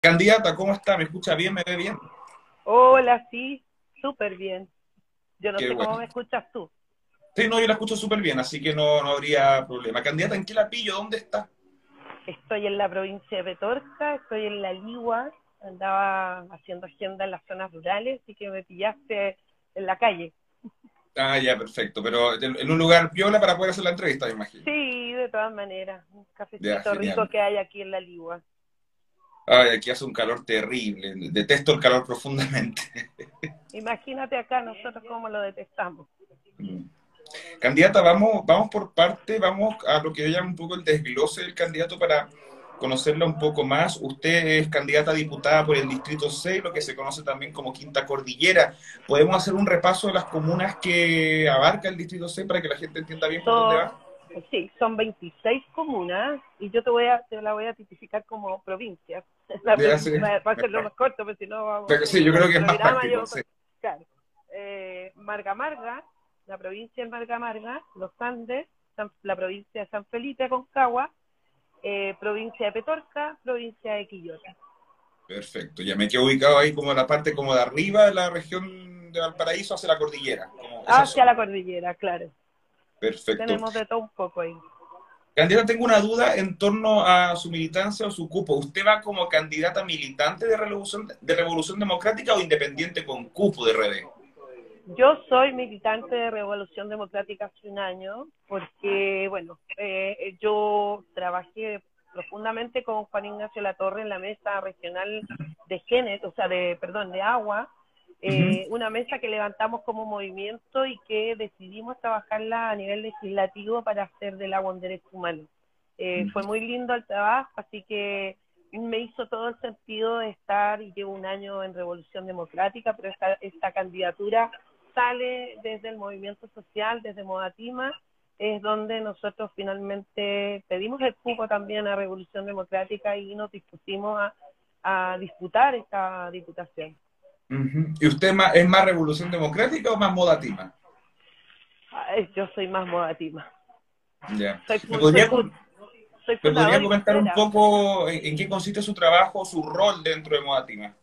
Candidata, ¿cómo está? ¿Me escucha bien? ¿Me ve bien? Hola, sí, súper bien. Yo no sé cómo me escuchas tú. Sí, no, yo la escucho súper bien, así que no, no habría problema. Candidata, ¿en qué la pillo? ¿Dónde está? Estoy en la provincia de Petorca, estoy en La Ligua, andaba haciendo agenda en las zonas rurales, así que me pillaste en la calle. Ah, ya, perfecto. Pero en un lugar piola para poder hacer la entrevista, me imagino. Sí, de todas maneras. Un cafecito rico que hay aquí en La Ligua. Ay, aquí hace un calor terrible. Detesto el calor profundamente. Imagínate acá nosotros cómo lo detestamos. Mm. Candidata, vamos, vamos por parte, vamos a lo que yo llamo un poco el desglose del candidato para conocerla un poco más. Usted es candidata a diputada por el Distrito 6, lo que se conoce también como Quinta Cordillera. ¿Podemos hacer un repaso de las comunas que abarca el Distrito 6 para que la gente entienda bien por dónde va? Sí, son 26 comunas y yo te voy a te la voy a tipificar como provincias. La para hacerlo más corto, pero si no vamos. Pero sí, yo creo que es más práctico, Claro. Eh, Marga Marga, la provincia de Marga Marga, Los Andes, la provincia de San Felipe, Concagua, eh, provincia de Petorca, provincia de Quillota. Perfecto, ya me quedo ubicado ahí como en la parte como de arriba de la región de Valparaíso hacia la cordillera. hacia la cordillera, claro. Perfecto. Tenemos de todo un poco ahí. Candidata, tengo una duda en torno a su militancia o su cupo. ¿Usted va como candidata militante de Revolución, de Revolución Democrática o independiente con cupo de RD? Yo soy militante de Revolución Democrática hace un año porque, bueno, eh, yo trabajé profundamente con Juan Ignacio Latorre en la mesa regional de género, o sea, de, perdón, de agua, eh, una mesa que levantamos como movimiento y que decidimos trabajarla a nivel legislativo para hacer del agua un derecho humano. Eh, fue muy lindo el trabajo, así que me hizo todo el sentido de estar y llevo un año en Revolución Democrática, pero esta, esta candidatura sale desde el movimiento social, desde Modatima, es donde nosotros finalmente pedimos el cupo también a Revolución Democrática y nos dispusimos a, a disputar esta diputación. ¿Y usted es más Revolución Democrática o más Modatima? yo soy más Modatima. Ya. ¿Me podría, comentar un poco en, qué consiste su trabajo, su rol dentro de Modatima?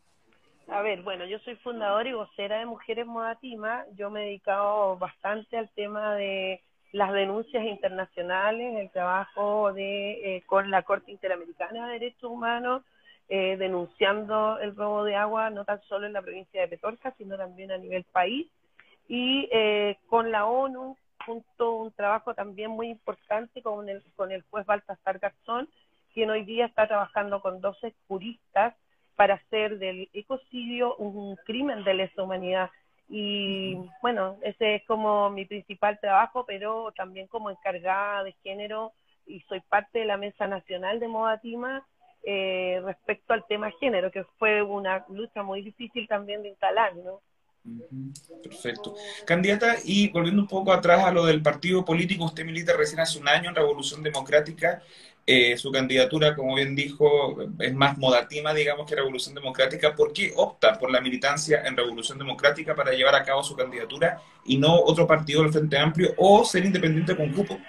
A ver, bueno, yo soy fundadora y vocera de Mujeres Modatima. Yo me he dedicado bastante al tema de las denuncias internacionales, el trabajo de eh, con la Corte Interamericana de Derechos Humanos, eh, denunciando el robo de agua, no tan solo en la provincia de Petorca, sino también a nivel país. Y eh, con la ONU, junto un trabajo también muy importante con el, con el juez Baltasar Garzón, quien hoy día está trabajando con 12 juristas para hacer del ecocidio un crimen de lesa humanidad. Y bueno, ese es como mi principal trabajo, pero también como encargada de género y soy parte de la Mesa Nacional de Modatima eh, respecto al tema género, que fue una lucha muy difícil también de instalar, ¿no? Perfecto. Candidata, y volviendo un poco atrás a lo del partido político, usted milita recién hace un año en Revolución Democrática. Eh, su candidatura, como bien dijo, es más modatima, digamos, que Revolución Democrática. ¿Por qué opta por la militancia en Revolución Democrática para llevar a cabo su candidatura y no otro partido del Frente Amplio o ser independiente con cupo?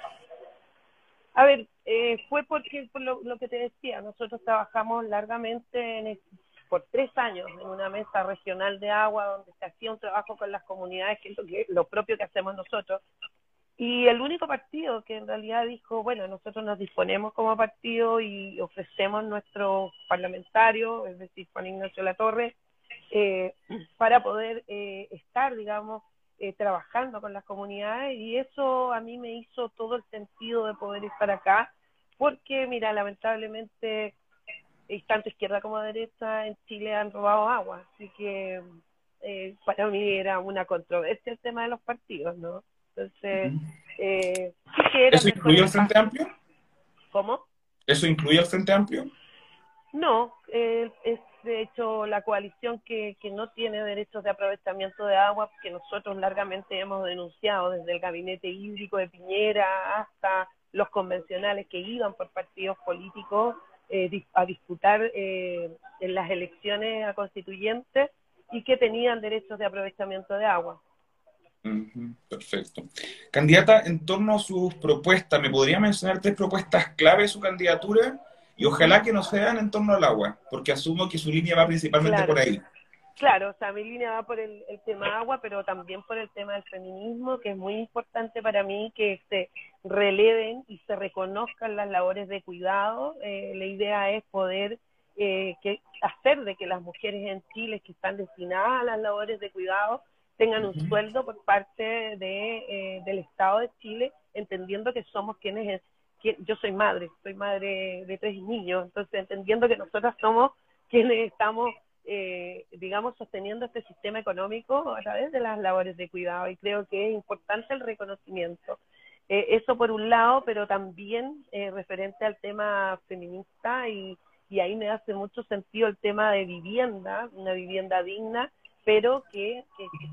A ver, eh, fue porque, por lo, que te decía, nosotros trabajamos largamente por tres años en una mesa regional de agua donde se hacía un trabajo con las comunidades, que es lo, que, lo propio que hacemos nosotros. Y el único partido que en realidad dijo, bueno, nosotros nos disponemos como partido y ofrecemos nuestro parlamentario, es decir, Juan Ignacio Latorre, eh, para poder eh, estar, digamos, eh, trabajando con las comunidades y eso a mí me hizo todo el sentido de poder estar acá porque, mira, lamentablemente, tanto izquierda como derecha en Chile han robado agua, así que eh, para mí era una controversia el tema de los partidos, ¿no? Entonces, eh, ¿Eso incluye el Frente Amplio? ¿Cómo? ¿Eso incluye el Frente Amplio? No, eh, es de hecho la coalición que, que no tiene derechos de aprovechamiento de agua, que nosotros largamente hemos denunciado desde el gabinete hídrico de Piñera hasta los convencionales que iban por partidos políticos eh, a disputar eh, en las elecciones a constituyentes y que tenían derechos de aprovechamiento de agua. perfecto. Candidata, en torno a sus propuestas, ¿me podría mencionar tres propuestas clave de su candidatura? Y ojalá que no sean en torno al agua, porque asumo que su línea va principalmente por ahí. Claro, o sea, mi línea va por el, tema agua, pero también por el tema del feminismo, que es muy importante para mí que se releven y se reconozcan las labores de cuidado. Eh, la idea es poder eh, que, hacer de que las mujeres en Chile que están destinadas a las labores de cuidado tengan un sueldo por parte de, eh, del Estado de Chile, entendiendo que somos quienes, yo soy madre, soy madre de tres niños, entonces entendiendo que nosotras somos quienes estamos, eh, digamos, sosteniendo este sistema económico a través de las labores de cuidado y creo que es importante el reconocimiento. Eh, eso por un lado, pero también referente al tema feminista y, y ahí me hace mucho sentido el tema de vivienda, una vivienda digna, pero que,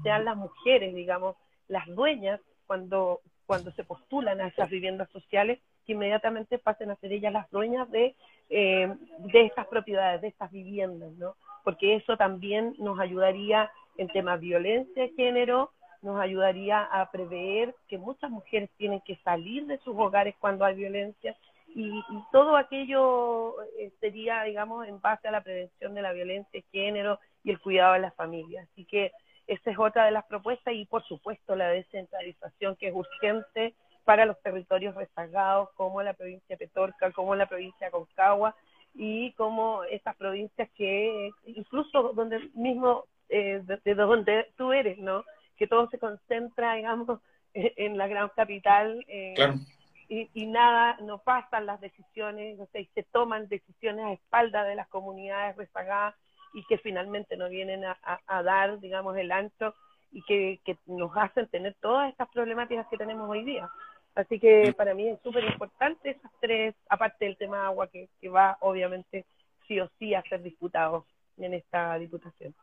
sean las mujeres, digamos, las dueñas cuando, cuando se postulan a esas viviendas sociales, que inmediatamente pasen a ser ellas las dueñas de, eh, de estas propiedades, de estas viviendas, ¿no? Porque eso también nos ayudaría en temas de violencia de género, nos ayudaría a prever que muchas mujeres tienen que salir de sus hogares cuando hay violencia y, todo aquello eh, sería, digamos, en base a la prevención de la violencia de género y el cuidado de las familias. Así que esa es otra de las propuestas y, por supuesto, la descentralización que es urgente para los territorios rezagados como la provincia de Petorca, como la provincia de Concagua y como estas provincias que incluso donde mismo eh, de, donde tú eres, ¿no? Que todo se concentra, digamos, en la gran capital. Eh, claro y, nada, no pasan las decisiones, o sea, y se toman decisiones a espaldas de las comunidades rezagadas y que finalmente no vienen a, dar, digamos, el ancho y que, nos hacen tener todas estas problemáticas que tenemos hoy día. Así que para mí es súper importante esas tres, aparte del tema agua que, que va obviamente sí o sí a ser disputado en esta diputación.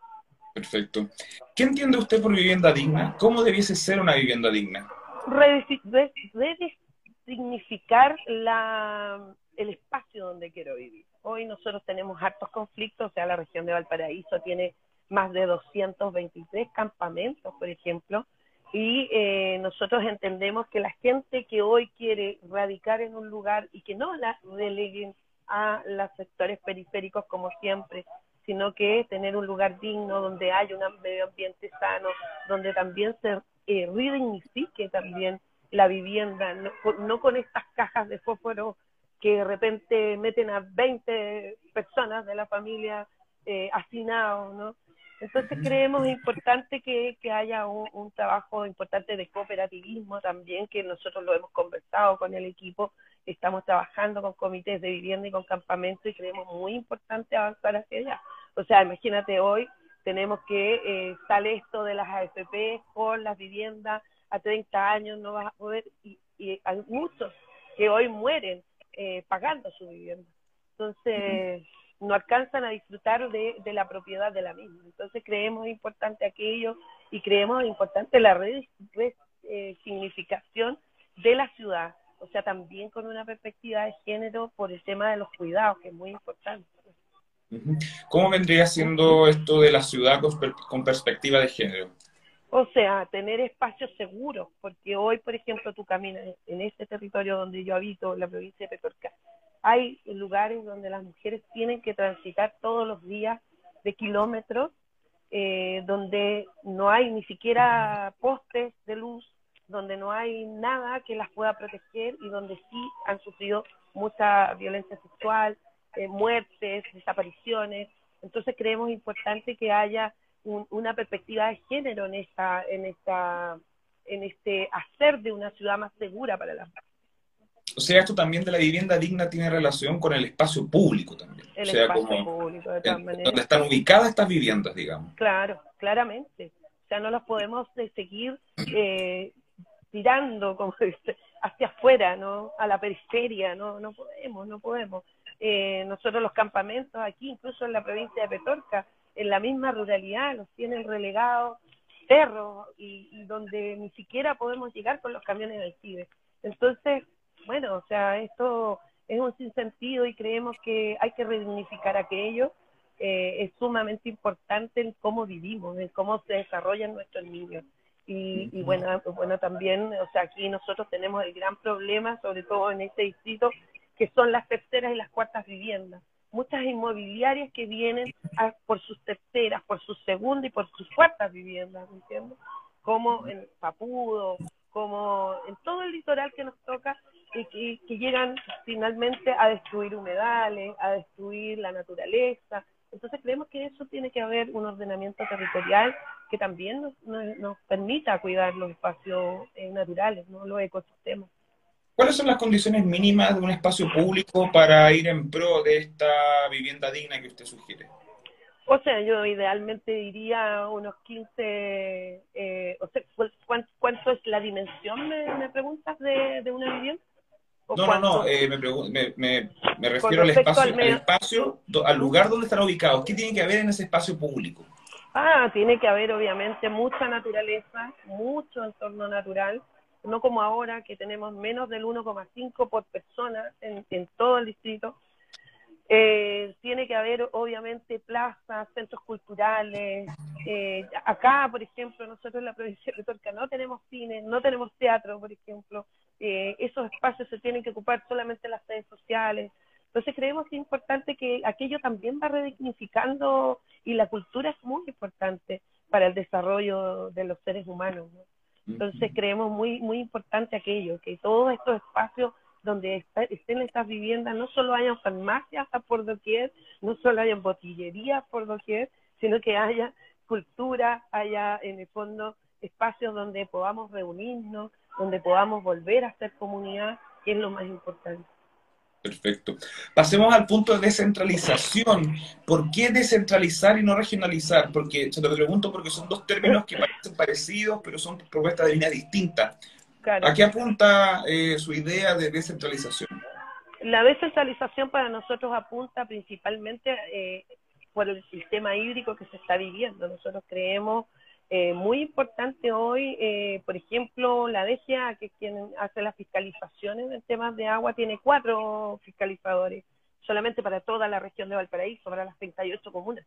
Perfecto. ¿Qué entiende usted por vivienda digna? ¿Cómo debiese ser una vivienda digna? significar la, el espacio donde quiero vivir. Hoy nosotros tenemos hartos conflictos, o sea, la región de Valparaíso tiene más de 223 campamentos, por ejemplo, y eh, nosotros entendemos que la gente que hoy quiere radicar en un lugar y que no la deleguen a los sectores periféricos como siempre, sino que tener un lugar digno donde haya un medio ambiente sano, donde también se eh, redignifique también la vivienda, no, con estas cajas de fósforo que de repente meten a 20 personas de la familia eh, hacinados, ¿no? Entonces creemos importante que, haya un, trabajo importante de cooperativismo también, que nosotros lo hemos conversado con el equipo, estamos trabajando con comités de vivienda y con campamentos y creemos muy importante avanzar hacia allá. O sea, imagínate hoy tenemos que eh, sale esto de las AFP con las viviendas, a 30 años no vas a poder, y, hay muchos que hoy mueren eh, pagando su vivienda. Entonces, no alcanzan a disfrutar de, la propiedad de la misma. Entonces, creemos importante aquello y creemos importante la resignificación eh, de la ciudad, o sea, también con una perspectiva de género por el tema de los cuidados, que es muy importante. ¿Cómo vendría siendo esto de la ciudad con perspectiva de género? O sea, tener espacios seguros, porque hoy, por ejemplo, tú caminas en este territorio donde yo habito, la provincia de Petorca, hay lugares donde las mujeres tienen que transitar todos los días de kilómetros, eh, donde no hay ni siquiera postes de luz, donde no hay nada que las pueda proteger y donde sí han sufrido mucha violencia sexual, eh, muertes, desapariciones. Entonces creemos importante que haya una perspectiva de género en esta, en esta, en este hacer de una ciudad más segura para las mujeres. O sea, esto también de la vivienda digna tiene relación con el espacio público también. El o sea, espacio público, de todas maneras. Donde están ubicadas estas viviendas, digamos. Claro, claramente. O sea, no las podemos seguir eh, tirando como hacia afuera, ¿no? A la periferia, no, no podemos, no podemos. Eh, nosotros los campamentos aquí, incluso en la provincia de Petorca, en la misma ruralidad, los tienen relegados cerros y, donde ni siquiera podemos llegar con los camiones del CIBE. Entonces, bueno, o sea, esto es un sinsentido y creemos que hay que redignificar aquello. Eh, es sumamente importante en cómo vivimos, en cómo se desarrollan nuestros niños. Y, y, bueno, bueno, también, o sea, aquí nosotros tenemos el gran problema, sobre todo en este distrito, que son las terceras y las cuartas viviendas. Muchas inmobiliarias que vienen por sus terceras, por su segunda y por sus cuartas viviendas, ¿me entiendes? Como en Papudo, como en todo el litoral que nos toca, y que, llegan finalmente a destruir humedales, a destruir la naturaleza. Entonces creemos que eso tiene que haber un ordenamiento territorial que también nos, nos, permita cuidar los espacios eh, naturales, ¿no? los ecosistemas. ¿Cuáles son las condiciones mínimas de un espacio público para ir en pro de esta vivienda digna que usted sugiere? O sea, yo idealmente diría unos 15, eh, o sea, ¿cuánto, es la dimensión, me, preguntas, de, una vivienda? No, no, no, eh, me, me, me, refiero al espacio, al, espacio, al lugar donde están ubicados. ¿Qué tiene que haber en ese espacio público? Ah, tiene que haber obviamente mucha naturaleza, mucho entorno natural, no como ahora que tenemos menos del 1,5 por persona en, en todo el distrito eh, tiene que haber, obviamente, plazas, centros culturales. Eh, acá, por ejemplo, nosotros en la provincia de Torca no tenemos cine, no tenemos teatro, por ejemplo. Eh, esos espacios se tienen que ocupar solamente las redes sociales. Entonces creemos que es importante que aquello también va redignificando y la cultura es muy importante para el desarrollo de los seres humanos. Entonces creemos muy muy importante aquello, que todos estos espacios donde estén estas viviendas, no solo hayan farmacias por doquier, no solo hayan botillerías por doquier, sino que haya cultura, haya en el fondo espacios donde podamos reunirnos, donde podamos volver a ser comunidad, que es lo más importante. Perfecto. Pasemos al punto de descentralización. ¿Por qué descentralizar y no regionalizar? Porque se lo pregunto porque son dos términos que parecen parecidos, pero son propuestas de línea distintas. ¿A qué apunta eh, su idea de descentralización? La descentralización para nosotros apunta principalmente eh, por el sistema hídrico que se está viviendo. Nosotros creemos eh, muy importante hoy, eh, por ejemplo, la DGA, que quien hace las fiscalizaciones en temas de agua, tiene cuatro fiscalizadores, solamente para toda la región de Valparaíso, para las 38 comunas.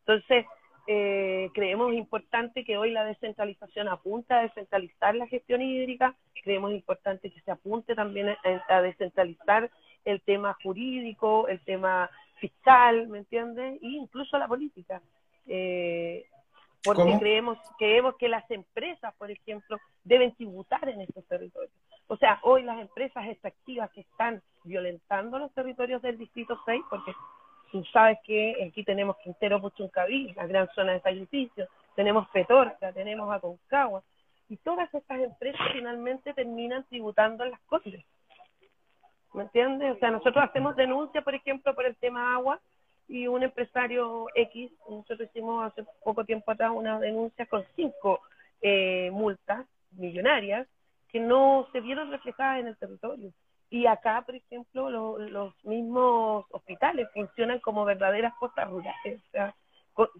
Entonces, eh, creemos importante que hoy la descentralización apunta a descentralizar la gestión hídrica, creemos importante que se apunte también a, descentralizar el tema jurídico, el tema fiscal, ¿me entiendes? E incluso la política. Eh, porque creemos, creemos que las empresas, por ejemplo, deben tributar en estos territorios. O sea, hoy las empresas extractivas que están violentando los territorios del Distrito 6, porque Tú sabes que aquí tenemos Quintero Puchuncaví, la gran zona de sacrificio, tenemos Petorca, tenemos Aconcagua, y todas estas empresas finalmente terminan tributando en las cosas. ¿Me entiendes? O sea, nosotros hacemos denuncia, por ejemplo, por el tema agua, y un empresario X, nosotros hicimos hace poco tiempo atrás una denuncia con cinco eh, multas millonarias que no se vieron reflejadas en el territorio. Y acá, por ejemplo, los mismos hospitales funcionan como verdaderas costas rurales, o sea,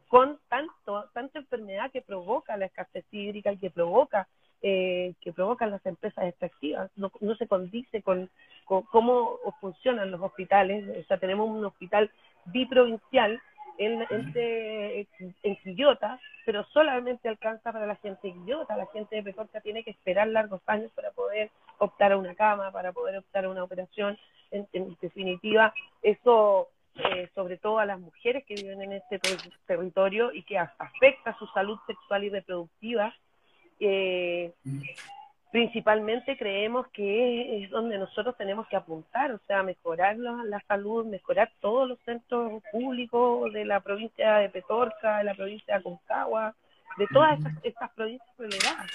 con, tanto, tanta enfermedad que provoca la escasez hídrica y que provoca eh, que provocan las empresas extractivas. No, no se condice con, cómo funcionan los hospitales. O sea, tenemos un hospital biprovincial en, en, en Quillota, pero solamente alcanza para la gente de Quillota. La gente de Pecorca tiene que esperar largos años para poder optar a una cama, para poder optar a una operación. En, definitiva, eso, eh, sobre todo a las mujeres que viven en este territorio y que afecta su salud sexual y reproductiva, eh, principalmente creemos que es donde nosotros tenemos que apuntar, o sea, mejorar la, salud, mejorar todos los centros públicos de la provincia de Petorca, de la provincia de Aconcagua, de todas estas, provincias relegadas.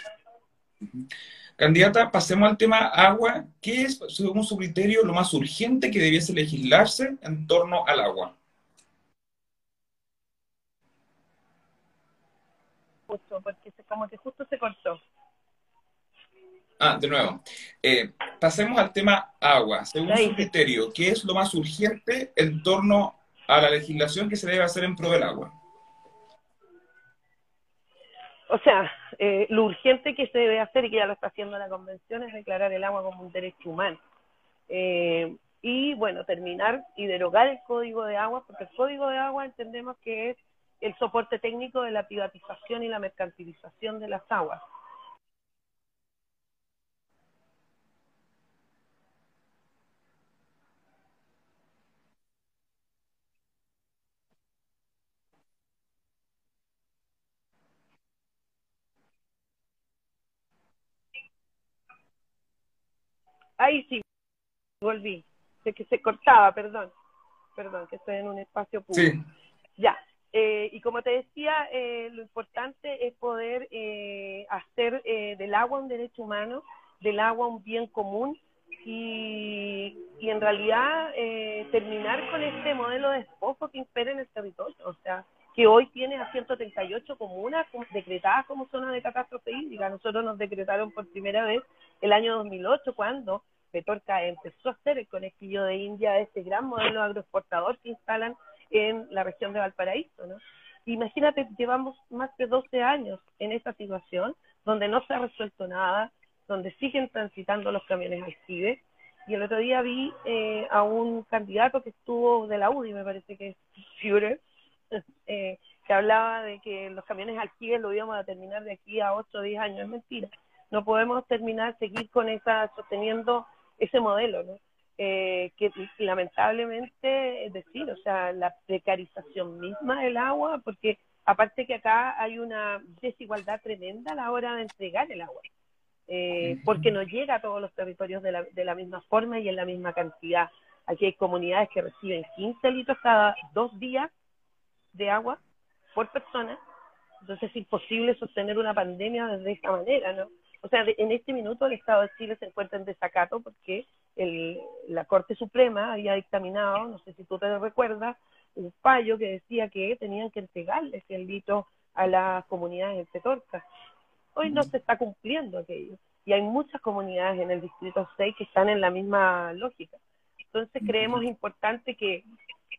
Candidata, pasemos al tema agua. ¿Qué es, según su criterio, lo más urgente que debiese legislarse en torno al agua? Justo, porque como que justo se cortó. Ah, de nuevo. Eh, pasemos al tema agua. Según su criterio, ¿qué es lo más urgente en torno a la legislación que se debe hacer en pro del agua? O sea, eh, lo urgente que se debe hacer y que ya lo está haciendo la Convención es declarar el agua como un derecho humano. Eh, y bueno, terminar y derogar el código de agua, porque el código de agua entendemos que es el soporte técnico de la privatización y la mercantilización de las aguas. Ahí sí, volví. Sé que se cortaba, perdón. Perdón, que estoy en un espacio público. Sí. Ya. Eh, y como te decía, eh, lo importante es poder eh, hacer del agua un derecho humano, del agua un bien común y, y en realidad terminar con este modelo de despojo que impera en el territorio. O sea, que hoy tiene a 138 comunas decretadas como zona de catástrofe hídrica. Nosotros nos decretaron por primera vez el año 2008 cuando Petorca empezó a hacer el conejillo de India, este gran modelo agroexportador que instalan en la región de Valparaíso. ¿no? Imagínate, llevamos más de 12 años en esta situación donde no se ha resuelto nada, donde siguen transitando los camiones al. Y el otro día vi eh, a un candidato que estuvo de la UDI, me parece que es Führer, eh, que hablaba de que los camiones alquiles lo íbamos a terminar de aquí a 8 o 10 años. Es mentira. No podemos terminar, seguir con esa, sosteniendo ese modelo, ¿no? Eh, que lamentablemente, es decir, o sea, la precarización misma del agua, porque aparte que acá hay una desigualdad tremenda a la hora de entregar el agua, eh, porque no llega a todos los territorios de la, de la misma forma y en la misma cantidad. Aquí hay comunidades que reciben 15 litros cada dos días de agua por persona, entonces es imposible sostener una pandemia de esta manera, ¿no? O sea, en este minuto el Estado de Chile se encuentra en desacato porque el, la Corte Suprema había dictaminado, no sé si tú te recuerdas, un fallo que decía que tenían que entregarles el litro a las comunidades en Petorca. Hoy no se está cumpliendo aquello y hay muchas comunidades en el Distrito 6 que están en la misma lógica. Entonces creemos importante que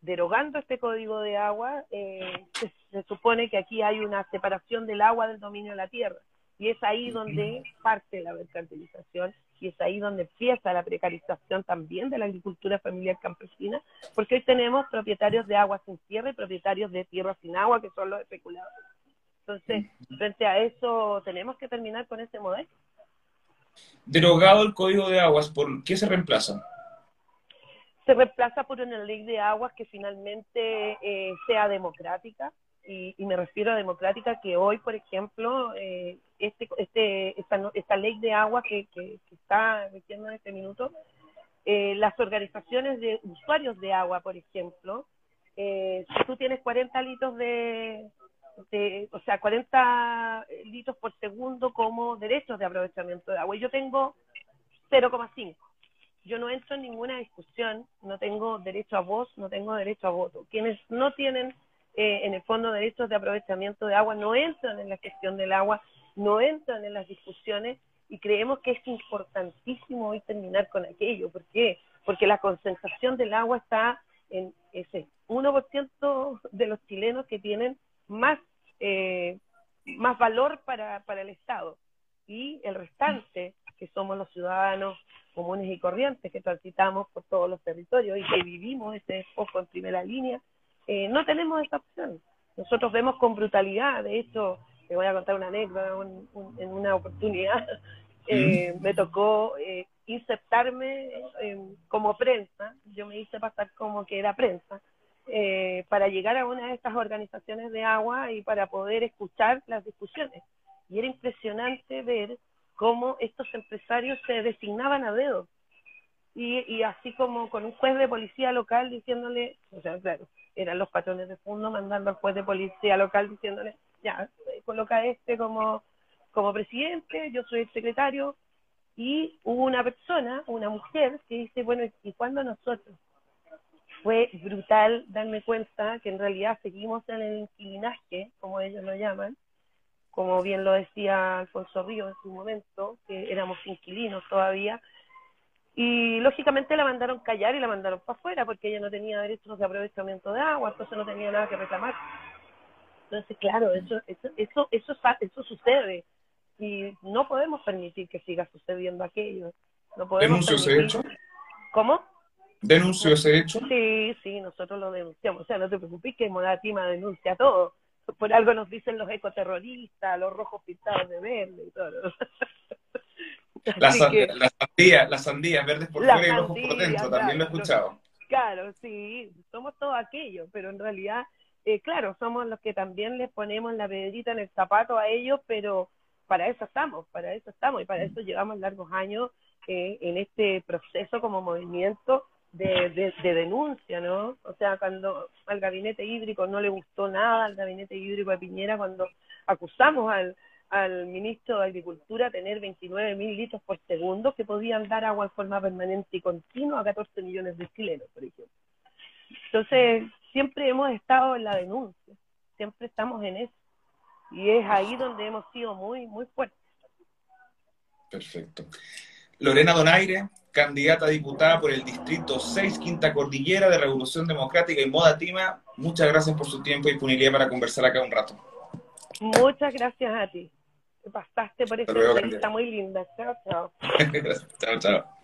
derogando este código de agua, eh, se, supone que aquí hay una separación del agua del dominio de la tierra. Y es ahí donde parte la mercantilización y es ahí donde empieza la precarización también de la agricultura familiar campesina, porque hoy tenemos propietarios de agua sin tierra y propietarios de tierra sin agua, que son los especuladores. Entonces, frente a eso, tenemos que terminar con ese modelo. Derogado el código de aguas, ¿por qué se reemplaza? se reemplaza por una ley de aguas que finalmente eh, sea democrática, y, me refiero a democrática que hoy, por ejemplo, eh, este, este, esta, esta, ley de aguas que, que, está metiendo en este minuto, eh, las organizaciones de usuarios de agua, por ejemplo, si tú tienes 40 litros de, de, o sea, 40 litros por segundo como derechos de aprovechamiento de agua, y yo tengo 0,5 yo no entro en ninguna discusión, no tengo derecho a voz, no tengo derecho a voto. Quienes no tienen eh, en el fondo derechos de aprovechamiento de agua no entran en la gestión del agua, no entran en las discusiones y creemos que es importantísimo hoy terminar con aquello. ¿Por qué? Porque la concentración del agua está en ese 1% de los chilenos que tienen más, eh, más valor para, para el Estado y el restante, que somos los ciudadanos comunes y corrientes que transitamos por todos los territorios y que vivimos ese despojo en primera línea, eh, no tenemos esa opción. Nosotros vemos con brutalidad, de hecho, te voy a contar una anécdota, en una oportunidad eh, me tocó eh, insertarme como prensa, yo me hice pasar como que era prensa, eh, para llegar a una de estas organizaciones de agua y para poder escuchar las discusiones. Y era impresionante ver cómo estos empresarios se designaban a dedo. Y, y así como con un juez de policía local diciéndole, o sea, claro, eran los patrones de fondo mandando al juez de policía local diciéndole, ya, coloca este como, como presidente, yo soy el secretario, y hubo una persona, una mujer, que dice, bueno, ¿y cuándo nosotros? Fue brutal darme cuenta que en realidad seguimos en el inquilinaje, como ellos lo llaman, como bien lo decía Alfonso Río en su momento, que éramos inquilinos todavía, y lógicamente la mandaron callar y la mandaron para afuera porque ella no tenía derechos de aprovechamiento de agua, entonces no tenía nada que reclamar. Entonces, claro, eso, eso, eso, eso, eso sucede y no podemos permitir que siga sucediendo aquello. No podemos ¿Denunció ese hecho? ¿Cómo? ¿Denunció ese hecho? Sí, sí, nosotros lo denunciamos. O sea, no te preocupes que Modatima denuncia todo por algo nos dicen los ecoterroristas, los rojos pintados de verde y todo. Las la sandías, verdes por fuera y rojos por dentro, también lo he escuchado. Claro, sí, somos todo aquello, pero en realidad, eh, claro, somos los que también les ponemos la pedrita en el zapato a ellos, pero para eso estamos, para eso estamos y para eso llevamos largos años eh, en este proceso como movimiento de, de, denuncia, ¿no? O sea, cuando al gabinete hídrico no le gustó nada al gabinete hídrico de Piñera, cuando acusamos al, al ministro de Agricultura tener 29 mil litros por segundo que podían dar agua en forma permanente y continua a 14 millones de chilenos, por ejemplo. Entonces, siempre hemos estado en la denuncia, siempre estamos en eso. Y es ahí donde hemos sido muy, muy fuertes. Perfecto. Lorena Donaire, candidata a diputada por el Distrito 6, Quinta Cordillera de Revolución Democrática y Moda Tima. Muchas gracias por su tiempo y disponibilidad para conversar acá un rato. Muchas gracias a ti. Te pasaste por esta entrevista muy linda. Chao, chao. chao, chao.